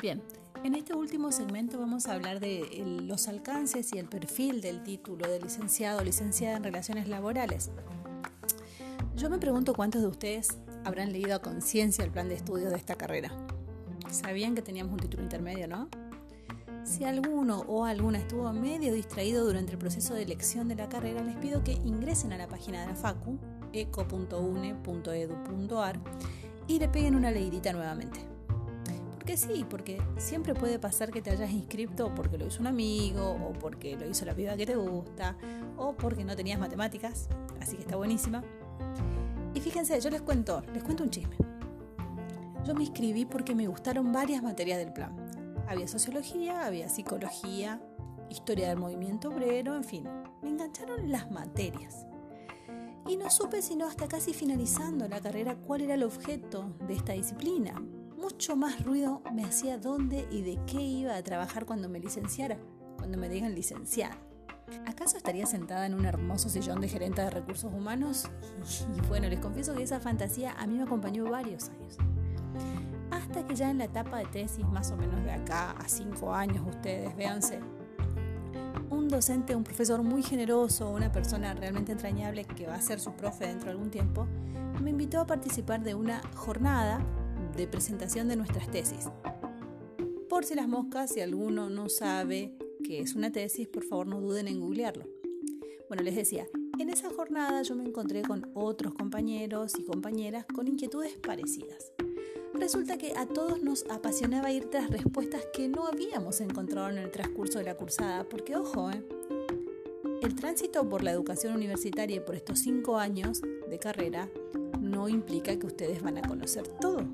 Bien, en este último segmento vamos a hablar de los alcances y el perfil del título de licenciado o licenciada en relaciones laborales. Yo me pregunto cuántos de ustedes habrán leído a conciencia el plan de estudios de esta carrera. Sabían que teníamos un título intermedio, ¿no? Si alguno o alguna estuvo medio distraído durante el proceso de elección de la carrera, les pido que ingresen a la página de la Facu, eco.une.edu.ar, y le peguen una leidita nuevamente. Sí, porque siempre puede pasar que te hayas inscrito porque lo hizo un amigo, o porque lo hizo la piba que te gusta, o porque no tenías matemáticas, así que está buenísima. Y fíjense, yo les cuento, les cuento un chisme. Yo me inscribí porque me gustaron varias materias del plan. Había sociología, había psicología, historia del movimiento obrero, en fin, me engancharon las materias. Y no supe sino hasta casi finalizando la carrera cuál era el objeto de esta disciplina. Mucho más ruido me hacía dónde y de qué iba a trabajar cuando me licenciara, cuando me digan licenciada. ¿Acaso estaría sentada en un hermoso sillón de gerente de recursos humanos? Y bueno, les confieso que esa fantasía a mí me acompañó varios años hasta que ya en la etapa de tesis, más o menos de acá a cinco años, ustedes, véanse, un docente, un profesor muy generoso, una persona realmente entrañable que va a ser su profe dentro de algún tiempo, me invitó a participar de una jornada de presentación de nuestras tesis. Por si las moscas, si alguno no sabe qué es una tesis, por favor no duden en googlearlo. Bueno, les decía, en esa jornada yo me encontré con otros compañeros y compañeras con inquietudes parecidas. Resulta que a todos nos apasionaba ir tras respuestas que no habíamos encontrado en el transcurso de la cursada, porque ojo, ¿eh? el tránsito por la educación universitaria y por estos cinco años de carrera no implica que ustedes van a conocer todo.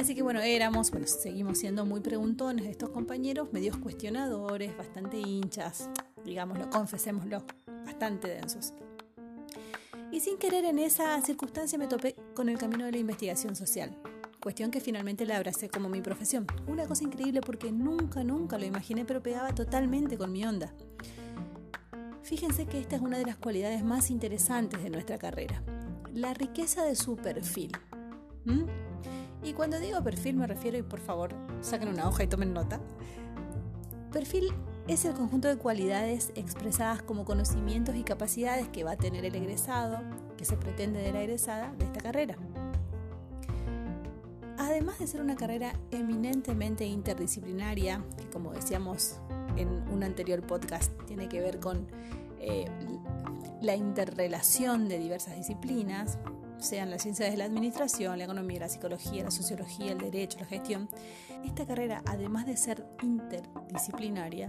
Así que bueno, éramos, bueno, seguimos siendo muy preguntones de estos compañeros, medios cuestionadores, bastante hinchas, digámoslo, confesémoslo, bastante densos. Y sin querer en esa circunstancia me topé con el camino de la investigación social, cuestión que finalmente la abracé como mi profesión. Una cosa increíble porque nunca, nunca lo imaginé, pero pegaba totalmente con mi onda. Fíjense que esta es una de las cualidades más interesantes de nuestra carrera, la riqueza de su perfil. ¿Mm? Y cuando digo perfil me refiero, y por favor saquen una hoja y tomen nota, perfil es el conjunto de cualidades expresadas como conocimientos y capacidades que va a tener el egresado, que se pretende de la egresada de esta carrera. Además de ser una carrera eminentemente interdisciplinaria, que como decíamos en un anterior podcast, tiene que ver con eh, la interrelación de diversas disciplinas, sean las ciencias de la administración, la economía, la psicología, la sociología, el derecho, la gestión. Esta carrera, además de ser interdisciplinaria,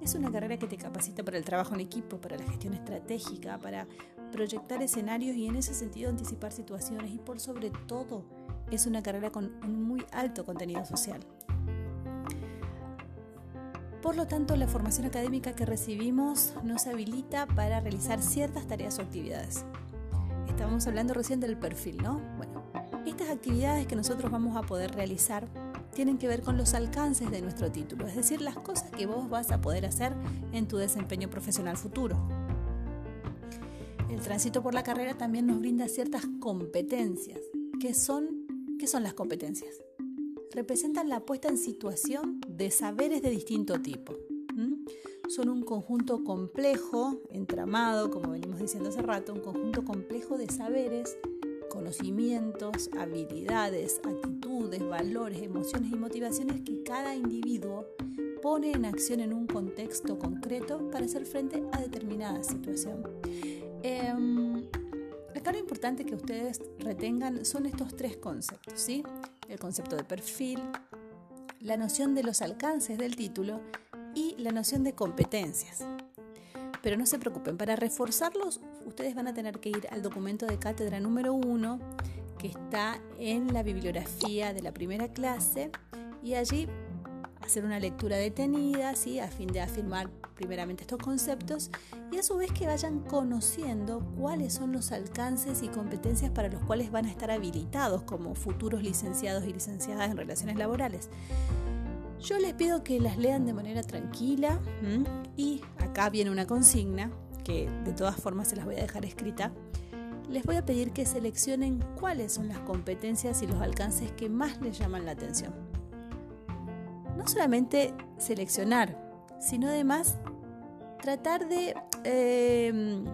es una carrera que te capacita para el trabajo en equipo, para la gestión estratégica, para proyectar escenarios y en ese sentido anticipar situaciones y por sobre todo es una carrera con un muy alto contenido social. Por lo tanto, la formación académica que recibimos nos habilita para realizar ciertas tareas o actividades. Estábamos hablando recién del perfil, ¿no? Bueno, estas actividades que nosotros vamos a poder realizar tienen que ver con los alcances de nuestro título, es decir, las cosas que vos vas a poder hacer en tu desempeño profesional futuro. El tránsito por la carrera también nos brinda ciertas competencias. ¿Qué son, qué son las competencias? Representan la puesta en situación de saberes de distinto tipo. Son un conjunto complejo, entramado, como venimos diciendo hace rato, un conjunto complejo de saberes conocimientos, habilidades, actitudes, valores, emociones y motivaciones que cada individuo pone en acción en un contexto concreto para hacer frente a determinada situación. Eh, acá lo importante que ustedes retengan son estos tres conceptos, ¿sí? El concepto de perfil, la noción de los alcances del título y la noción de competencias. Pero no se preocupen, para reforzarlos ustedes van a tener que ir al documento de cátedra número 1 que está en la bibliografía de la primera clase y allí hacer una lectura detenida, ¿sí? a fin de afirmar primeramente estos conceptos y a su vez que vayan conociendo cuáles son los alcances y competencias para los cuales van a estar habilitados como futuros licenciados y licenciadas en relaciones laborales. Yo les pido que las lean de manera tranquila y acá viene una consigna que de todas formas se las voy a dejar escrita. Les voy a pedir que seleccionen cuáles son las competencias y los alcances que más les llaman la atención. no solamente seleccionar, sino además tratar de, em,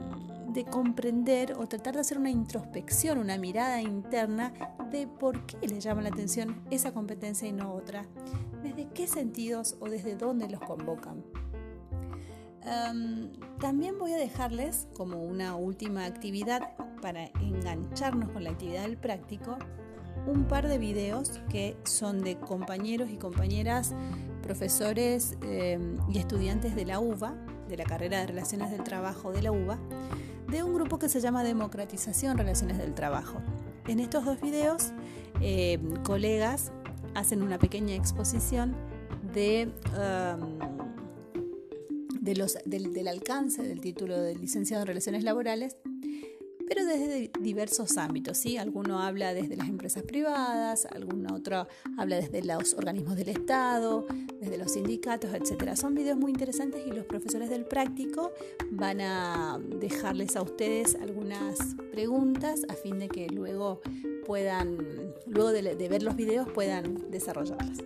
de comprender o tratar de hacer una introspección, una mirada interna de por qué les llama la atención esa competencia y no otra, desde qué sentidos o desde dónde los convocan. Em, también voy a dejarles como una última actividad para engancharnos con la actividad del práctico un par de videos que son de compañeros y compañeras, profesores em, y estudiantes de la UBA, de la carrera de Relaciones del Trabajo de la UBA, de un grupo que se llama Democratización Relaciones del Trabajo. En estos dos videos, em, colegas hacen una pequeña exposición de del, alcance del título de licenciado en Relaciones Laborales, pero desde diversos ámbitos. ¿sí? Alguno habla desde las empresas privadas, alguno otro habla desde los organismos del Estado, desde los sindicatos, etc. Son videos muy interesantes y los profesores del práctico van a dejarles a ustedes algunas preguntas a fin de que luego puedan, luego de ver los videos, puedan desarrollarlas.